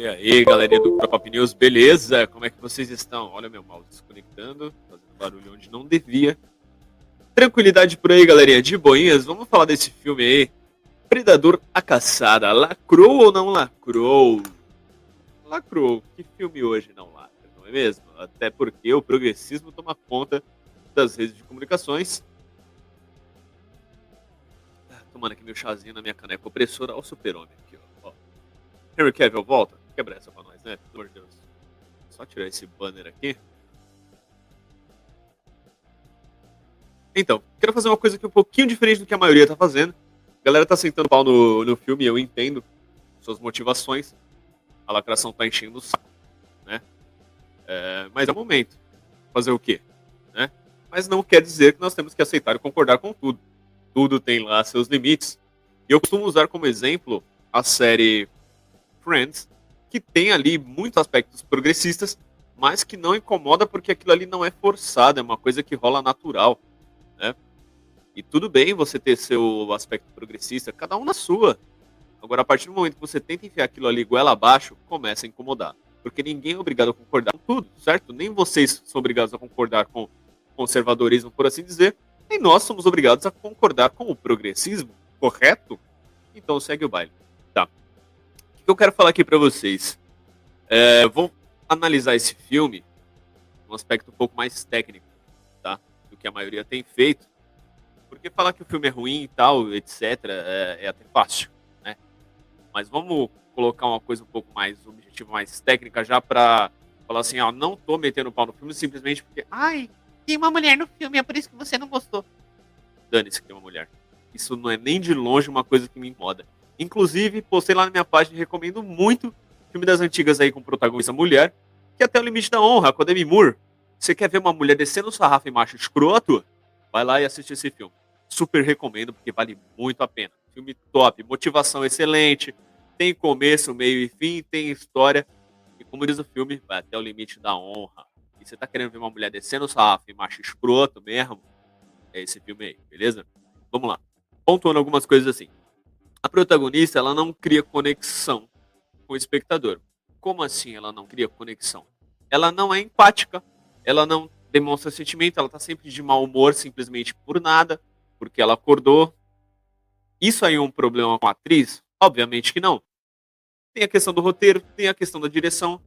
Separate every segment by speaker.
Speaker 1: E aí, galerinha do Pop News, beleza? Como é que vocês estão? Olha meu mouse desconectando, fazendo barulho onde não devia. Tranquilidade por aí, galerinha, de boinhas. Vamos falar desse filme aí. Predador a Caçada. Lacrou ou não lacrou? Lacrou. Que filme hoje não lacra, não é mesmo? Até porque o progressismo toma conta das redes de comunicações. Tomando aqui meu chazinho na minha caneca opressora. Olha o super-homem aqui, ó. Henry Cavill volta quebrar essa pra nós, né? Pelo amor de Deus. Só tirar esse banner aqui. Então, quero fazer uma coisa aqui um pouquinho diferente do que a maioria tá fazendo. A galera tá sentando pau no, no filme, eu entendo suas motivações. A lacração tá enchendo o saco, né? É, mas é o momento. Fazer o quê? Né? Mas não quer dizer que nós temos que aceitar e concordar com tudo. Tudo tem lá seus limites. E eu costumo usar como exemplo a série Friends, que tem ali muitos aspectos progressistas, mas que não incomoda porque aquilo ali não é forçado, é uma coisa que rola natural, né? E tudo bem você ter seu aspecto progressista, cada um na sua. Agora, a partir do momento que você tenta enfiar aquilo ali goela abaixo, começa a incomodar. Porque ninguém é obrigado a concordar com tudo, certo? Nem vocês são obrigados a concordar com conservadorismo, por assim dizer, nem nós somos obrigados a concordar com o progressismo, correto? Então segue o baile que eu quero falar aqui para vocês? É, vou analisar esse filme um aspecto um pouco mais técnico, tá? Do que a maioria tem feito. Porque falar que o filme é ruim e tal, etc., é, é até fácil, né? Mas vamos colocar uma coisa um pouco mais objetiva, mais técnica, já pra falar assim, ó, não tô metendo pau no filme simplesmente porque, ai, tem uma mulher no filme, é por isso que você não gostou. Dane-se que tem uma mulher. Isso não é nem de longe uma coisa que me incomoda. Inclusive, postei lá na minha página, recomendo muito filme das antigas aí com protagonista mulher, que é até o limite da honra, com a Demi Moore. Você quer ver uma mulher descendo o sarrafo em macho escroto? Vai lá e assiste esse filme. Super recomendo, porque vale muito a pena. Filme top, motivação excelente, tem começo, meio e fim, tem história. E como diz o filme, vai até o limite da honra. E você tá querendo ver uma mulher descendo o sarrafo em macho escroto mesmo? É esse filme aí, beleza? Vamos lá. Pontuando algumas coisas assim a protagonista ela não cria conexão com o espectador. Como assim ela não cria conexão? Ela não é empática, ela não demonstra sentimento, ela está sempre de mau humor simplesmente por nada, porque ela acordou. Isso aí é um problema com a atriz? Obviamente que não. Tem a questão do roteiro, tem a questão da direção.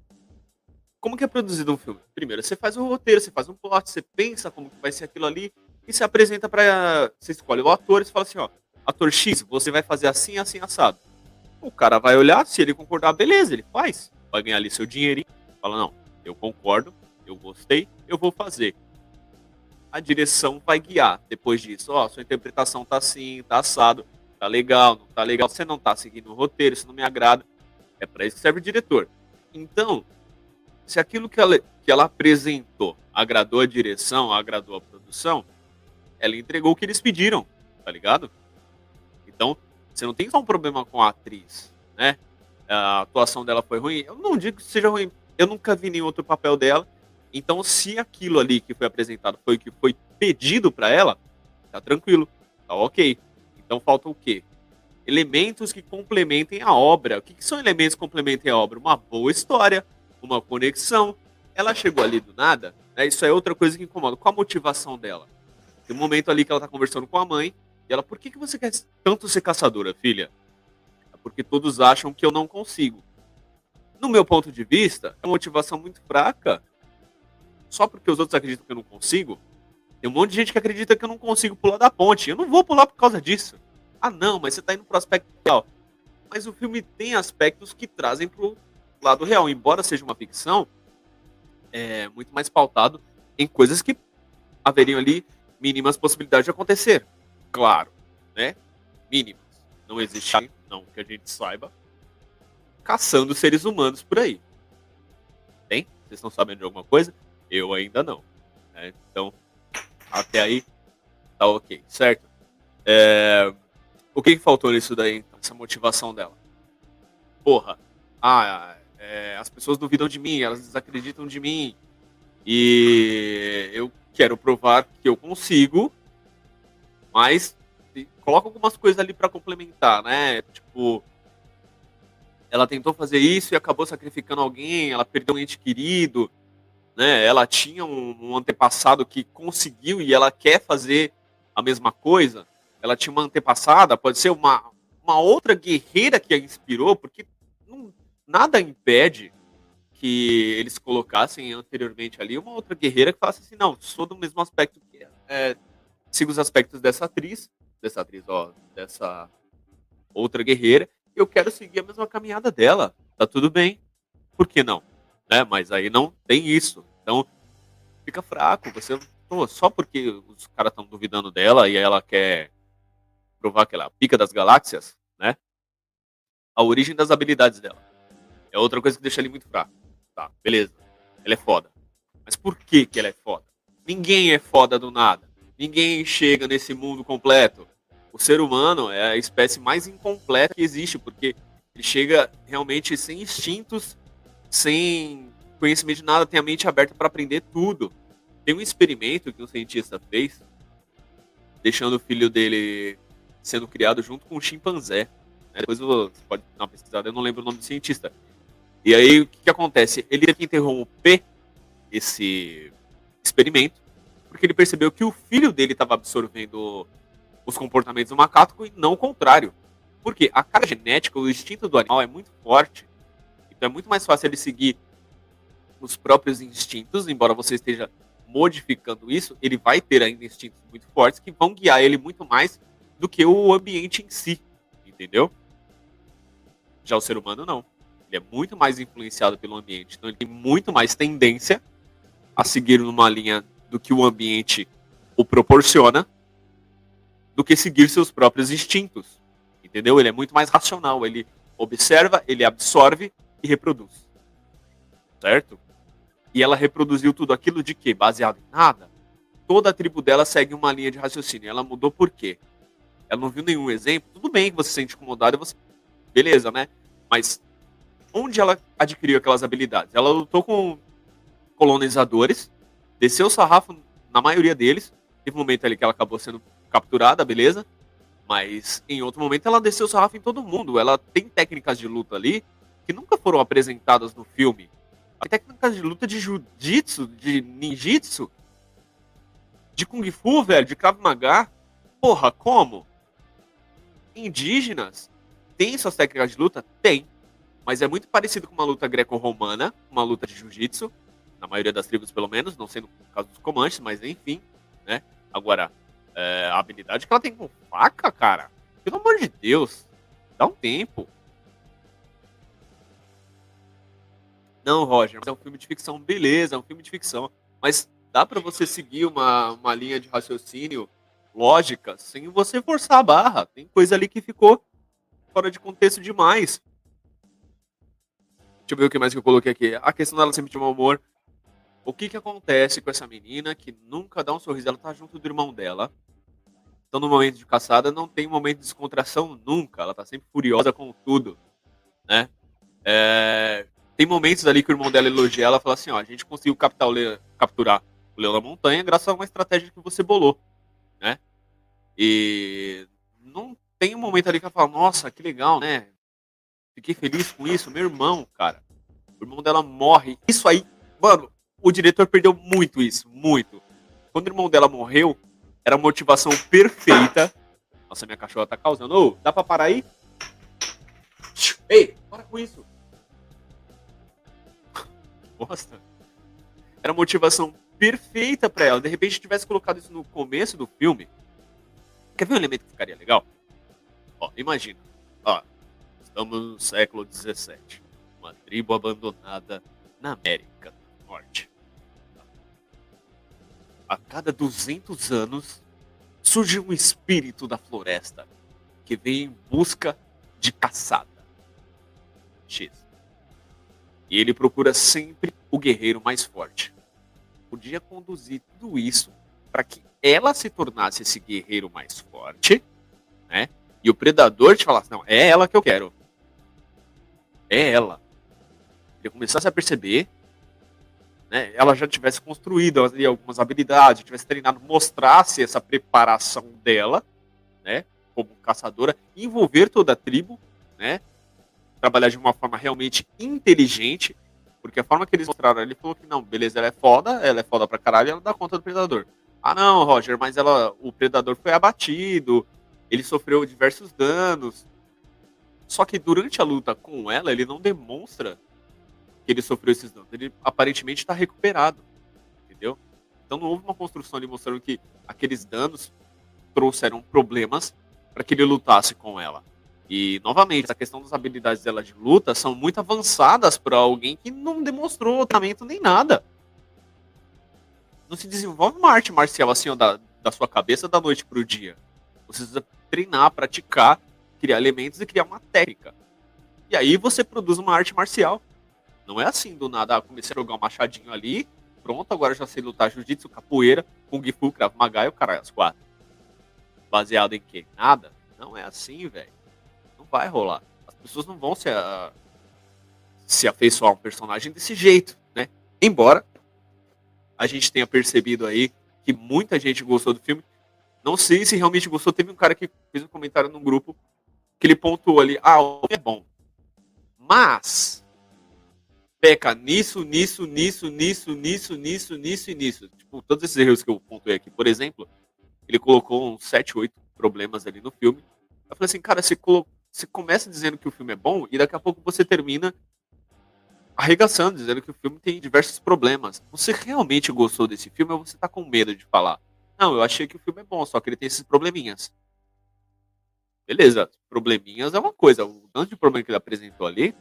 Speaker 1: Como que é produzido um filme? Primeiro, você faz um roteiro, você faz um plot, você pensa como que vai ser aquilo ali e se apresenta para, você escolhe o ator e você fala assim, ó, ator X, você vai fazer assim, assim, assado. O cara vai olhar, se ele concordar, beleza, ele faz. Vai ganhar ali seu dinheirinho. Fala, não, eu concordo, eu gostei, eu vou fazer. A direção vai guiar depois disso. Ó, oh, sua interpretação tá assim, tá assado, tá legal, não tá legal. Você não tá seguindo o roteiro, isso não me agrada. É para isso que serve o diretor. Então, se aquilo que ela, que ela apresentou agradou a direção, agradou a produção, ela entregou o que eles pediram, tá ligado? Então, você não tem só um problema com a atriz, né? A atuação dela foi ruim. Eu não digo que seja ruim. Eu nunca vi nenhum outro papel dela. Então, se aquilo ali que foi apresentado foi o que foi pedido para ela, tá tranquilo, tá ok. Então, falta o quê? Elementos que complementem a obra. O que, que são elementos que complementem a obra? Uma boa história, uma conexão. Ela chegou ali do nada, né? Isso é outra coisa que incomoda. Qual a motivação dela? Tem um momento ali que ela tá conversando com a mãe, e ela, por que, que você quer tanto ser caçadora, filha? É porque todos acham que eu não consigo. No meu ponto de vista, é uma motivação muito fraca. Só porque os outros acreditam que eu não consigo. Tem um monte de gente que acredita que eu não consigo pular da ponte. Eu não vou pular por causa disso. Ah, não, mas você está indo pro aspecto real. Mas o filme tem aspectos que trazem pro lado real. Embora seja uma ficção, é muito mais pautado em coisas que haveriam ali mínimas possibilidades de acontecer claro, né? Mínimas. Não existe, não que a gente saiba, caçando seres humanos por aí. Tem? Vocês estão sabendo de alguma coisa? Eu ainda não. Né? Então, até aí, tá ok, certo? É... O que, que faltou nisso daí, então, essa motivação dela? Porra, ah, é, as pessoas duvidam de mim, elas desacreditam de mim. E eu quero provar que eu consigo mas coloca algumas coisas ali para complementar, né? Tipo, ela tentou fazer isso e acabou sacrificando alguém, ela perdeu um ente querido, né? Ela tinha um, um antepassado que conseguiu e ela quer fazer a mesma coisa. Ela tinha uma antepassada, pode ser uma, uma outra guerreira que a inspirou, porque não, nada impede que eles colocassem anteriormente ali uma outra guerreira que falasse assim, não, sou do mesmo aspecto que é, sigo os aspectos dessa atriz, dessa atriz, ó, dessa outra guerreira, eu quero seguir a mesma caminhada dela. Tá tudo bem. Por que não? Né? Mas aí não tem isso. Então, fica fraco. Você pô, só porque os caras estão duvidando dela e ela quer provar que ela é a pica das galáxias, né? A origem das habilidades dela. É outra coisa que deixa ele muito fraco. Tá, beleza. Ela é foda. Mas por que, que ela é foda? Ninguém é foda do nada. Ninguém chega nesse mundo completo o ser humano é a espécie mais incompleta que existe, porque ele chega realmente sem instintos, sem conhecimento de nada, tem a mente aberta para aprender tudo. Tem um experimento que um cientista fez, deixando o filho dele sendo criado junto com um chimpanzé. Né? Depois você pode dar uma pesquisada, eu não lembro o nome do cientista. E aí o que, que acontece? Ele teve que interromper esse experimento, porque ele percebeu que o filho dele estava absorvendo os comportamentos do macaco e não o contrário. Porque a carga genética, o instinto do animal é muito forte. Então é muito mais fácil ele seguir os próprios instintos, embora você esteja modificando isso, ele vai ter ainda instintos muito fortes que vão guiar ele muito mais do que o ambiente em si, entendeu? Já o ser humano não. Ele é muito mais influenciado pelo ambiente, então ele tem muito mais tendência a seguir numa linha do que o ambiente o proporciona do que seguir seus próprios instintos. Entendeu? Ele é muito mais racional. Ele observa, ele absorve e reproduz. Certo? E ela reproduziu tudo aquilo de quê? Baseado em nada. Toda a tribo dela segue uma linha de raciocínio. Ela mudou por quê? Ela não viu nenhum exemplo. Tudo bem que você se sente incomodado, você... beleza, né? Mas onde ela adquiriu aquelas habilidades? Ela lutou com colonizadores, desceu o sarrafo na maioria deles. Teve um momento ali que ela acabou sendo capturada, beleza? Mas em outro momento ela desceu o sarrafo em todo mundo. Ela tem técnicas de luta ali que nunca foram apresentadas no filme. Tem técnicas de luta de jiu-jitsu, de ninjitsu, de kung fu, velho, de krav maga. Porra, como? Indígenas têm suas técnicas de luta? Tem. Mas é muito parecido com uma luta greco-romana, uma luta de jiu-jitsu, na maioria das tribos pelo menos, não sendo o caso dos comanches, mas enfim, né? Agora, é, a habilidade que ela tem com faca, cara. Pelo amor de Deus. Dá um tempo. Não, Roger, mas é um filme de ficção, beleza, é um filme de ficção. Mas dá para você seguir uma, uma linha de raciocínio lógica sem você forçar a barra. Tem coisa ali que ficou fora de contexto demais. Deixa eu ver o que mais que eu coloquei aqui. A questão dela sempre de mau humor. O que que acontece com essa menina que nunca dá um sorriso? Ela tá junto do irmão dela. Então, no momento de caçada, não tem momento de descontração nunca. Ela tá sempre furiosa com tudo, né? É... Tem momentos ali que o irmão dela elogia ela fala assim, ó, a gente conseguiu captar o le... capturar o leão da montanha graças a uma estratégia que você bolou, né? E não tem um momento ali que ela fala, nossa, que legal, né? Fiquei feliz com isso. Meu irmão, cara. O irmão dela morre. Isso aí, mano, o diretor perdeu muito isso, muito. Quando o irmão dela morreu, era a motivação perfeita. Nossa, minha cachorra tá causando. Ô, dá pra parar aí? Ei, para com isso. Bosta. Era a motivação perfeita para ela. De repente, tivesse colocado isso no começo do filme. Quer ver um elemento que ficaria legal? Ó, imagina. Ó, estamos no século XVII. Uma tribo abandonada na América do Norte a cada 200 anos surge um espírito da floresta que vem em busca de caçada. X. E ele procura sempre o guerreiro mais forte. Podia conduzir tudo isso para que ela se tornasse esse guerreiro mais forte, né? E o predador te falasse: não, é ela que eu quero. É ela. Ele começasse a perceber né, ela já tivesse construído ali, algumas habilidades, tivesse treinado, mostrasse essa preparação dela, né, como caçadora, envolver toda a tribo, né, trabalhar de uma forma realmente inteligente, porque a forma que eles mostraram, ele falou que não, beleza, ela é foda, ela é foda pra caralho, ela dá conta do predador. Ah, não, Roger, mas ela, o predador foi abatido, ele sofreu diversos danos. Só que durante a luta com ela, ele não demonstra que ele sofreu esses danos. Ele aparentemente está recuperado, entendeu? Então não houve uma construção ali mostrando que aqueles danos trouxeram problemas para que ele lutasse com ela. E, novamente, essa questão das habilidades dela de luta são muito avançadas para alguém que não demonstrou treinamento nem nada. Não se desenvolve uma arte marcial assim, ó, da, da sua cabeça da noite para o dia. Você precisa treinar, praticar, criar elementos e criar uma técnica. E aí você produz uma arte marcial. Não é assim do nada, ah, comecei a jogar um machadinho ali, pronto, agora já sei lutar jiu-jitsu, capoeira, kung fu, krav maga e o caralho, as quatro. Baseado em quê? Nada. Não é assim, velho. Não vai rolar. As pessoas não vão se, a, se afeiçoar a um personagem desse jeito, né? Embora a gente tenha percebido aí que muita gente gostou do filme. Não sei se realmente gostou. Teve um cara que fez um comentário no grupo que ele pontuou ali, ah, o filme é bom. Mas peca nisso, nisso, nisso, nisso, nisso, nisso, nisso e nisso. Tipo, todos esses erros que eu pontuei aqui. Por exemplo, ele colocou uns 7, 8 problemas ali no filme. Eu falei assim, cara, você, colo... você começa dizendo que o filme é bom e daqui a pouco você termina arregaçando, dizendo que o filme tem diversos problemas. Você realmente gostou desse filme ou você tá com medo de falar? Não, eu achei que o filme é bom, só que ele tem esses probleminhas. Beleza, probleminhas é uma coisa. O tanto de problema que ele apresentou ali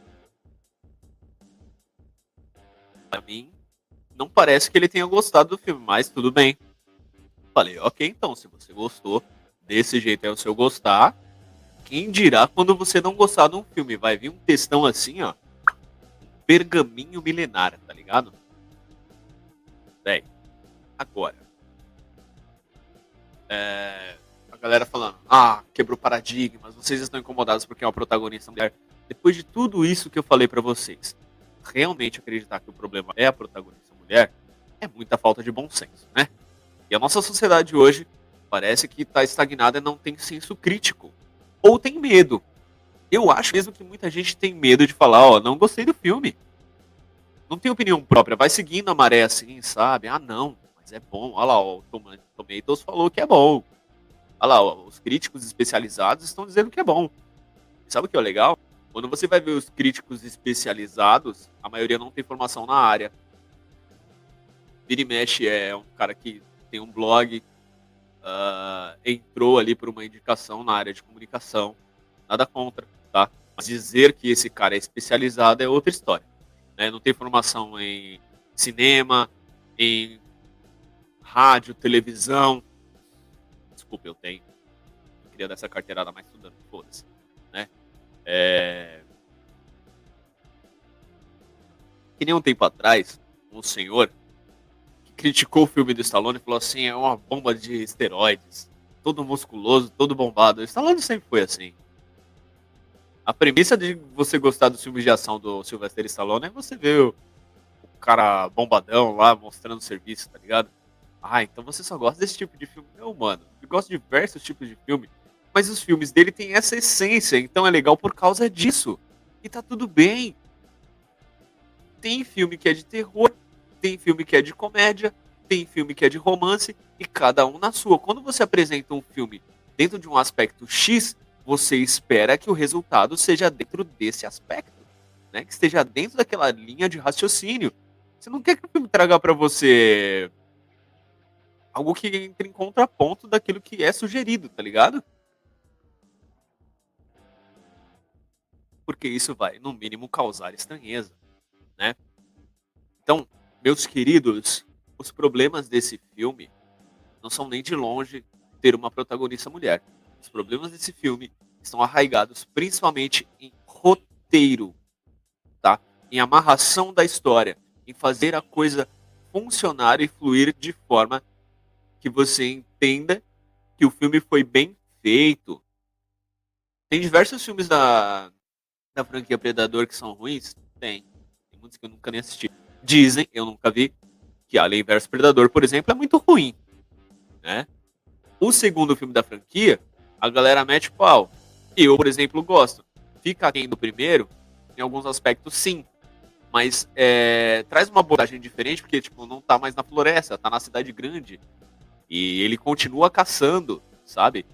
Speaker 1: Pra mim, não parece que ele tenha gostado do filme, mas tudo bem. Falei, ok, então, se você gostou, desse jeito é o seu gostar. Quem dirá quando você não gostar de um filme? Vai vir um textão assim, ó. Pergaminho milenar, tá ligado? Bem, agora. É, a galera falando, ah, quebrou paradigmas, vocês estão incomodados porque é uma protagonista mulher. Depois de tudo isso que eu falei para vocês, realmente acreditar que o problema é a protagonista mulher, é muita falta de bom senso, né? E a nossa sociedade hoje parece que está estagnada e não tem senso crítico. Ou tem medo. Eu acho mesmo que muita gente tem medo de falar, ó, não gostei do filme. Não tem opinião própria, vai seguindo a maré assim, sabe? Ah, não, mas é bom. Olha lá, ó, o Tomatoes falou que é bom. Olha lá, ó, os críticos especializados estão dizendo que é bom. E sabe o que é legal? Quando você vai ver os críticos especializados, a maioria não tem formação na área. E mexe é um cara que tem um blog, uh, entrou ali por uma indicação na área de comunicação. Nada contra, tá? Mas dizer que esse cara é especializado é outra história. Né? Não tem formação em cinema, em rádio, televisão. Desculpa, eu tenho. Eu queria dar essa carteirada mais estudando, foda-se. É... Que nem um tempo atrás, um senhor que criticou o filme do Stallone e falou assim: é uma bomba de esteroides, todo musculoso, todo bombado. O Stallone sempre foi assim. A premissa de você gostar dos filmes de ação do Sylvester Stallone é você ver o, o cara bombadão lá mostrando serviço, tá ligado? Ah, então você só gosta desse tipo de filme. Não, mano. Eu gosto de diversos tipos de filme. Mas os filmes dele têm essa essência, então é legal por causa disso. E tá tudo bem. Tem filme que é de terror, tem filme que é de comédia, tem filme que é de romance, e cada um na sua. Quando você apresenta um filme dentro de um aspecto X, você espera que o resultado seja dentro desse aspecto, né? Que esteja dentro daquela linha de raciocínio. Você não quer que o filme traga para você algo que entre em contraponto daquilo que é sugerido, tá ligado? Porque isso vai, no mínimo, causar estranheza, né? Então, meus queridos, os problemas desse filme não são nem de longe ter uma protagonista mulher. Os problemas desse filme estão arraigados principalmente em roteiro, tá? Em amarração da história, em fazer a coisa funcionar e fluir de forma que você entenda que o filme foi bem feito. Tem diversos filmes da, da franquia Predador que são ruins? Tem. Tem muitos que eu nunca nem assisti. Dizem, eu nunca vi, que Alien vs Predador, por exemplo, é muito ruim. Né? O segundo filme da franquia, a galera mete pau. E eu, por exemplo, gosto. Fica aquém do primeiro, em alguns aspectos, sim. Mas é, traz uma abordagem diferente, porque, tipo, não tá mais na floresta, tá na cidade grande. E ele continua caçando, sabe?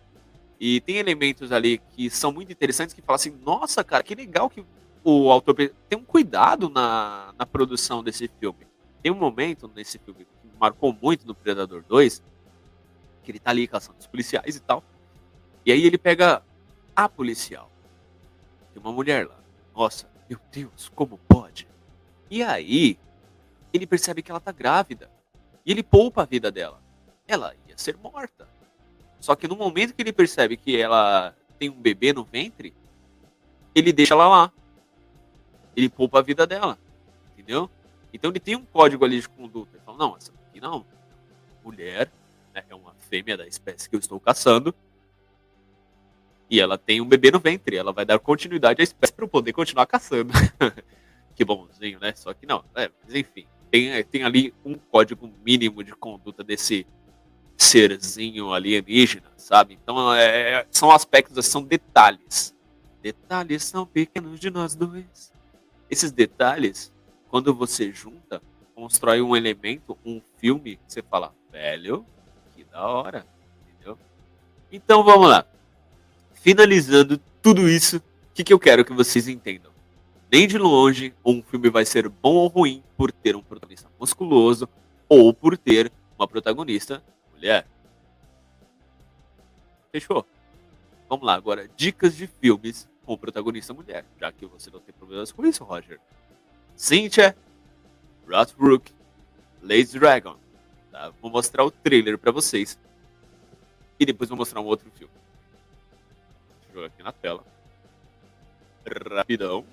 Speaker 1: E tem elementos ali que são muito interessantes que falam assim, nossa, cara, que legal que o autor tem um cuidado na, na produção desse filme. Tem um momento nesse filme que marcou muito no Predador 2, que ele tá ali caçando os policiais e tal. E aí ele pega a policial. Tem uma mulher lá. Nossa, meu Deus, como pode? E aí, ele percebe que ela tá grávida. E ele poupa a vida dela. Ela ia ser morta. Só que no momento que ele percebe que ela tem um bebê no ventre, ele deixa ela lá. Ele poupa a vida dela. Entendeu? Então ele tem um código ali de conduta. Ele fala, não, essa aqui não. Mulher, né, é uma fêmea da espécie que eu estou caçando. E ela tem um bebê no ventre. Ela vai dar continuidade à espécie para eu poder continuar caçando. que bonzinho, né? Só que não. É, mas enfim, tem, tem ali um código mínimo de conduta desse serzinho alienígena, sabe? Então é, são aspectos, são detalhes. Detalhes são pequenos de nós dois. Esses detalhes, quando você junta, constrói um elemento, um filme, que você fala, velho, que da hora, entendeu? Então vamos lá. Finalizando tudo isso, o que, que eu quero que vocês entendam? nem de longe um filme vai ser bom ou ruim por ter um protagonista musculoso ou por ter uma protagonista mulher. Fechou? Vamos lá, agora, dicas de filmes com protagonista mulher, já que você não tem problemas com isso, Roger. Cynthia, Rothbrook, Lazy Dragon. Tá? Vou mostrar o trailer para vocês. E depois vou mostrar um outro filme. Deixa eu jogar aqui na tela. Rapidão.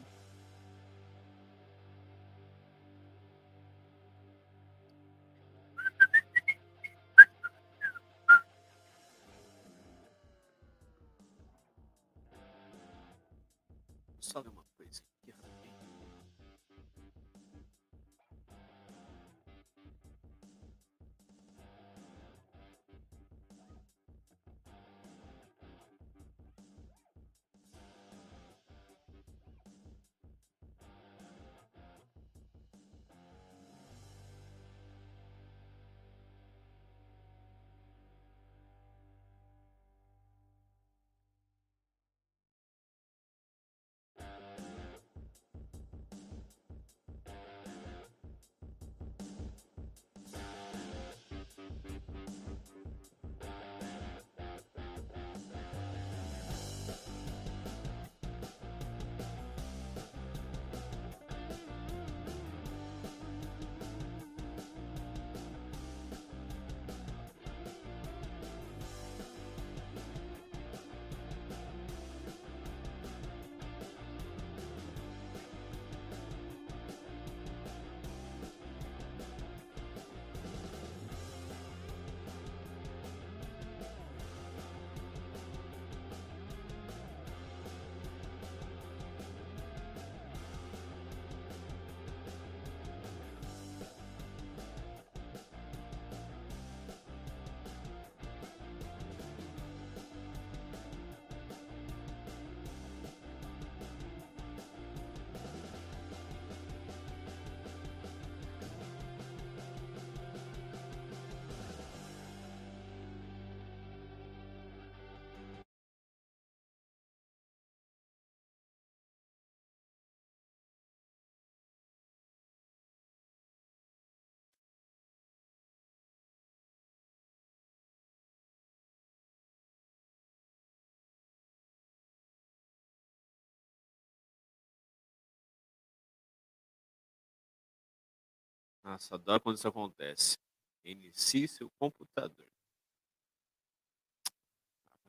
Speaker 1: Nossa, adoro quando isso acontece. Inicie seu computador.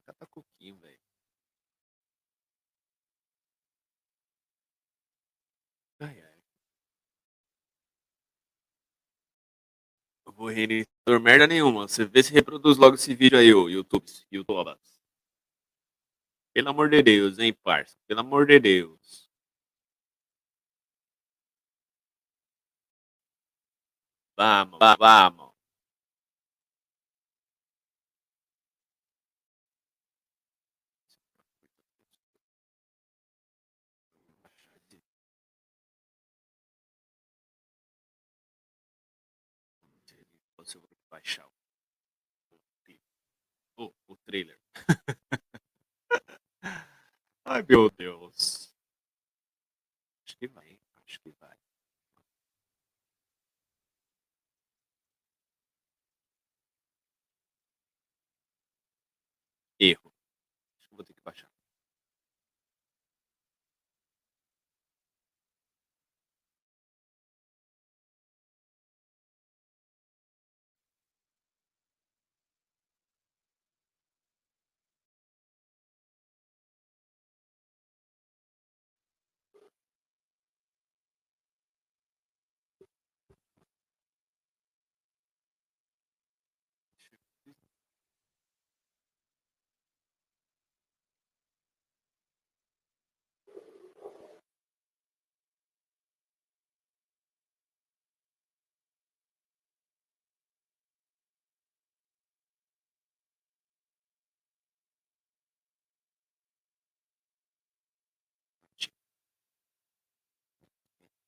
Speaker 1: Ah, tá coquinho, velho. Ai, ai. Eu vou reiniciar merda nenhuma. Você vê se reproduz logo esse vídeo aí, o YouTube. YouTube. Pelo amor de Deus, hein, parça? Pelo amor de Deus. Vamos, vamos. Eu vou baixar o, o trailer. Ai, meu Deus.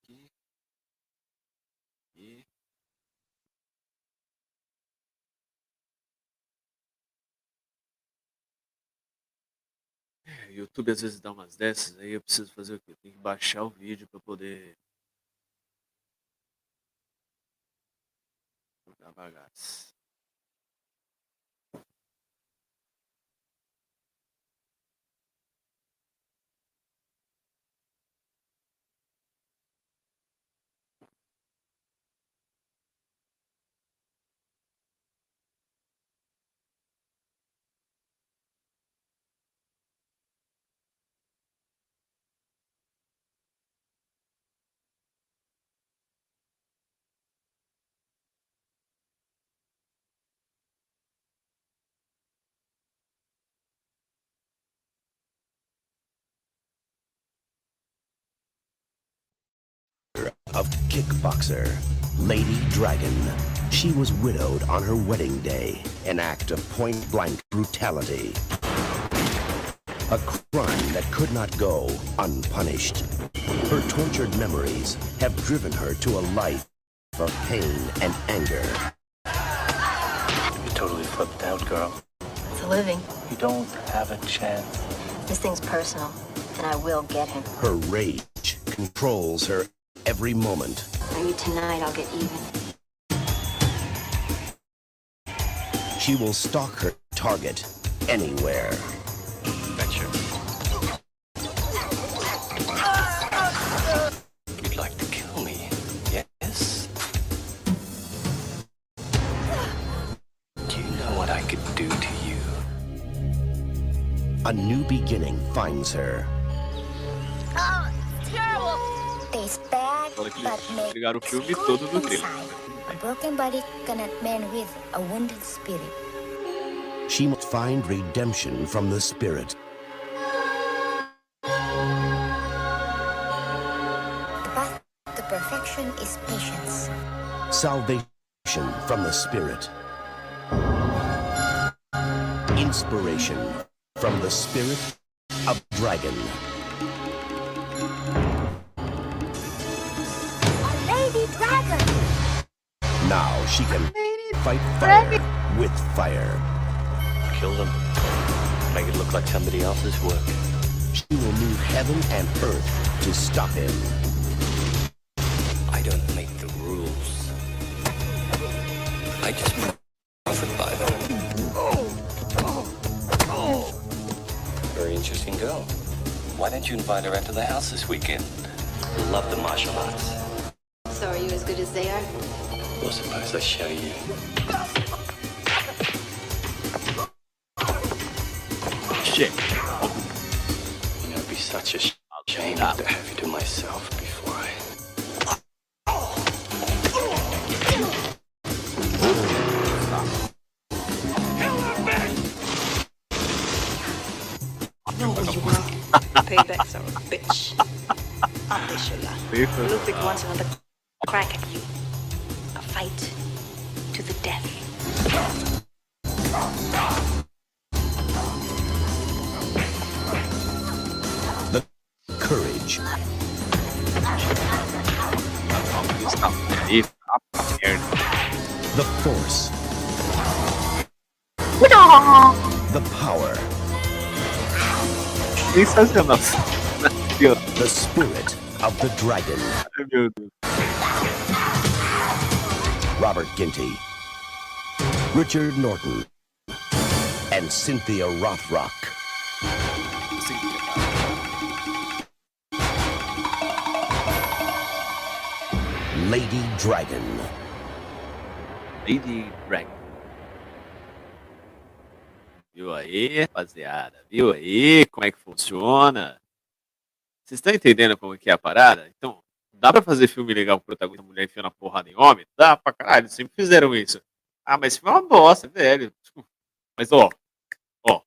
Speaker 1: Aqui. E O YouTube às vezes dá umas dessas, aí eu preciso fazer o quê? Tem que baixar o vídeo para poder jogar bagaço.
Speaker 2: Of kickboxer, Lady Dragon. She was widowed on her wedding day, an act of point-blank brutality. A crime that could not go unpunished. Her tortured memories have driven her to a life of pain and anger.
Speaker 3: You're totally flipped out, girl.
Speaker 4: It's a living.
Speaker 3: You don't have a chance.
Speaker 4: This thing's personal, and I will get him.
Speaker 2: Her rage controls her every moment.
Speaker 4: Maybe tonight I'll get even.
Speaker 2: She will stalk her target anywhere.
Speaker 3: Betcha. You'd like to kill me, yes? Do you know what I could do to you?
Speaker 2: A new beginning finds her.
Speaker 5: Bad,
Speaker 1: Olha que
Speaker 5: but
Speaker 1: eles
Speaker 5: makes
Speaker 1: pegaram o filme
Speaker 5: good
Speaker 1: todo no trailer.
Speaker 5: inside. A broken body cannot mend with a wounded spirit.
Speaker 2: She must find redemption from the spirit.
Speaker 5: The path to perfection is patience.
Speaker 2: Salvation from the spirit. Inspiration from the spirit of dragon. Now she can fight fire with fire.
Speaker 3: Kill them. Make it look like somebody else's work.
Speaker 2: She will move heaven and earth to stop him.
Speaker 3: I don't make the rules. I just profit by them. Very interesting girl. Why don't you invite her out to the house this weekend? Love the martial arts.
Speaker 4: So are you as good as they are?
Speaker 3: Well, suppose I show you.
Speaker 1: Shit.
Speaker 3: You know, it'd be such a sh- shame to have you to myself before I.
Speaker 6: Payback's are a bitch. Aren't they, Sugar? Look like wants another The
Speaker 2: Spirit of the Dragon. Robert Ginty. Richard Norton. And Cynthia Rothrock. Lady Dragon.
Speaker 1: Lady Dragon. Viu aí, rapaziada? Viu aí como é que funciona? Vocês estão entendendo como que é a parada? Então, dá pra fazer filme legal com o protagonista mulher enfiando a porrada em homem? Dá pra caralho, sempre fizeram isso. Ah, mas filme é uma bosta, velho. Mas ó, ó,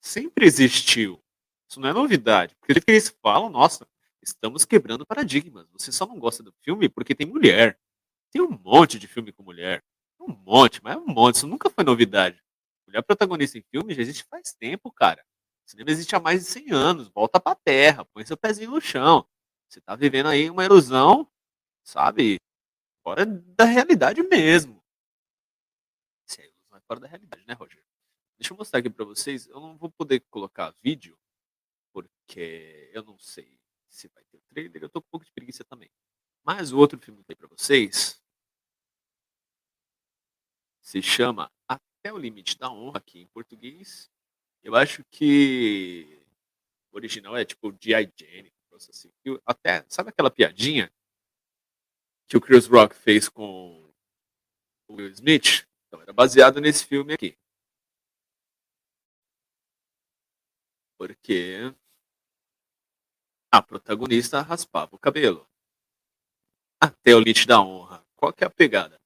Speaker 1: sempre existiu. Isso não é novidade. Porque jeito que eles falam, nossa, estamos quebrando paradigmas. Você só não gosta do filme porque tem mulher. Tem um monte de filme com mulher. Um monte, mas é um monte. Isso nunca foi novidade. Mulher protagonista em filme já existe faz tempo, cara. O cinema existe há mais de 100 anos. Volta pra terra, põe seu pezinho no chão. Você tá vivendo aí uma ilusão, sabe? Fora da realidade mesmo. Se é é fora da realidade, né, Roger? Deixa eu mostrar aqui pra vocês. Eu não vou poder colocar vídeo, porque eu não sei se vai ter trailer. Eu tô com um pouco de preguiça também. Mas o outro filme que tem pra vocês se chama Até o Limite da Honra, aqui em português. Eu acho que o original é tipo um negócio assim. Até, sabe aquela piadinha que o Chris Rock fez com o Will Smith? Então, era baseado nesse filme aqui. Porque a protagonista raspava o cabelo. Até o limite da honra. Qual que é a pegada?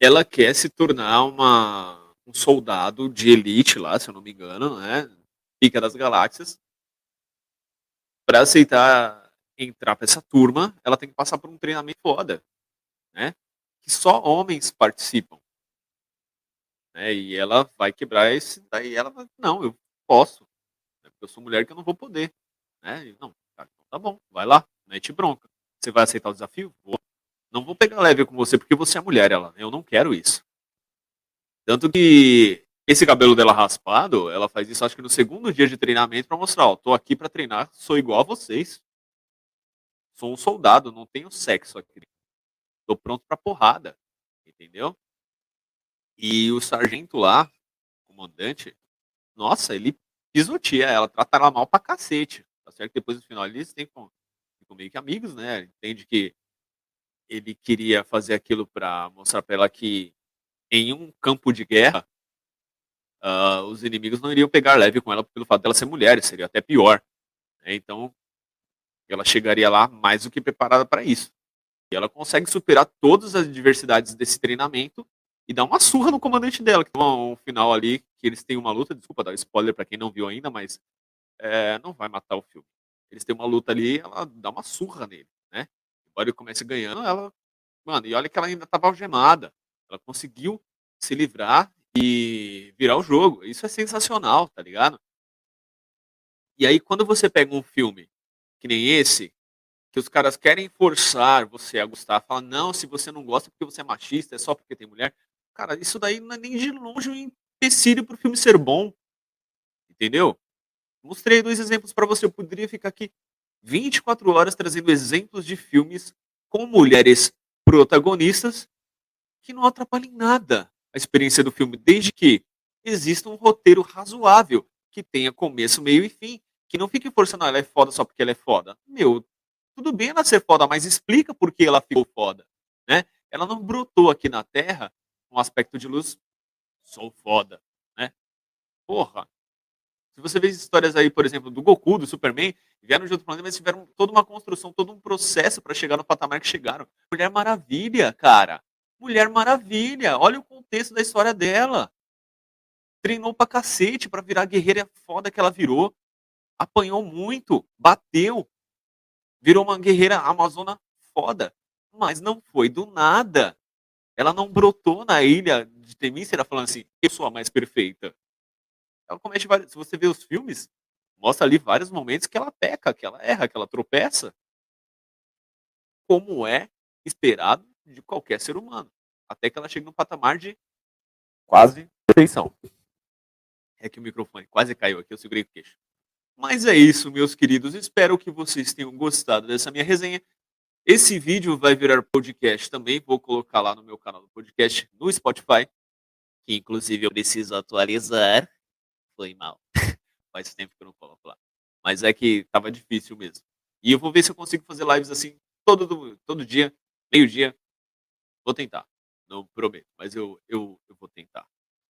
Speaker 1: Ela quer se tornar uma, um soldado de elite lá, se eu não me engano, né? Pica das galáxias. Para aceitar entrar para essa turma, ela tem que passar por um treinamento foda, né? Que só homens participam. Né? E ela vai quebrar esse. Daí ela vai, não, eu posso. né, Porque eu sou mulher que eu não vou poder. Né? E, não, cara, então tá bom, vai lá, mete bronca. Você vai aceitar o desafio? Vou. Não vou pegar leve com você porque você é mulher, ela. Eu não quero isso. Tanto que esse cabelo dela raspado, ela faz isso acho que no segundo dia de treinamento pra mostrar, ó, tô aqui pra treinar, sou igual a vocês. Sou um soldado, não tenho sexo aqui. Tô pronto pra porrada, entendeu? E o sargento lá, comandante, nossa, ele pisoteia ela, trata ela mal pra cacete. Tá certo depois no final eles ficam, ficam meio que amigos, né? Entende que ele queria fazer aquilo pra mostrar pra ela que em um campo de guerra ah, os inimigos não iriam pegar leve com ela pelo fato dela ser mulher, seria até pior. né? Então ela chegaria lá mais do que preparada para isso. E ela consegue superar todas as adversidades desse treinamento e dar uma surra no comandante dela, que tem um, final ali que eles têm uma luta, desculpa dar spoiler para quem não viu ainda, mas é, não vai matar o filme. Eles têm uma luta ali, ela dá uma surra nele? Embora comece ganhando, ela, mano, e olha que ela ainda estava algemada. Ela conseguiu se livrar e virar o jogo. Isso é sensacional, tá ligado? E aí quando você pega um filme que nem esse, que os caras querem forçar você a gostar, fala, não, se você não gosta porque você é machista, é só porque tem mulher. Cara, isso daí não é nem de longe um empecilho pro filme ser bom. Entendeu? Mostrei dois exemplos pra você. Eu poderia ficar aqui 24 horas trazendo exemplos de filmes com mulheres protagonistas que não atrapalhem nada a experiência do filme, desde que exista um roteiro razoável, que tenha começo, meio e fim, que não fique forçando, ah, ela é foda só porque ela é foda. Meu, tudo bem ela ser foda, mas explica por que ela ficou foda, né? Ela não brotou aqui na Terra um aspecto de luz, sou foda, né? Porra. Se você vê histórias aí, por exemplo, do Goku, do Superman, vieram de outro planeta, mas tiveram toda uma construção, todo um processo para chegar no patamar que chegaram. Mulher Maravilha, cara. Mulher Maravilha. Olha o contexto da história dela. Treinou pra cacete pra virar a guerreira foda que ela virou. Apanhou muito, bateu. Virou uma guerreira amazona foda. Mas não foi do nada. Ela não brotou na ilha de Temícera falando assim, eu sou a mais perfeita. Ela comete vários, se você vê os filmes, mostra ali vários momentos que ela peca, que ela erra, que ela tropeça. Como é esperado de qualquer ser humano. até que ela chegue no patamar de quase perfeição. É que o microfone quase caiu aqui, eu segurei o queixo. Mas é isso, meus queridos. Espero que vocês tenham gostado dessa minha resenha. Esse vídeo vai virar podcast também. Vou colocar lá no meu canal do podcast no Spotify. Que inclusive eu preciso atualizar. Foi mal. Faz tempo que eu não coloco lá. Mas é que tava difícil mesmo. E eu vou ver se eu consigo fazer lives assim todo, todo dia, meio-dia. Vou tentar. Não prometo, mas eu, eu, eu vou tentar.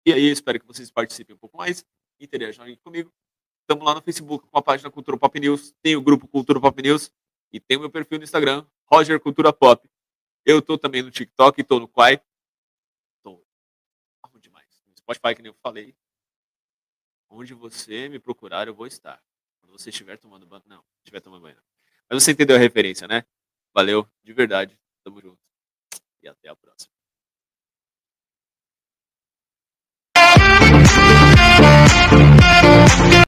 Speaker 1: E aí, espero que vocês participem um pouco mais, interajam comigo. Estamos lá no Facebook com a página Cultura Pop News, tem o grupo Cultura Pop News e tem o meu perfil no Instagram, Roger Cultura Pop. Eu tô também no TikTok, tô no Quai. Tô onde mais? No Spotify, que nem eu falei. Onde você me procurar, eu vou estar. Quando você estiver tomando banho. Não, estiver tomando banho. Não. Mas você entendeu a referência, né? Valeu, de verdade. Tamo junto. E até a próxima.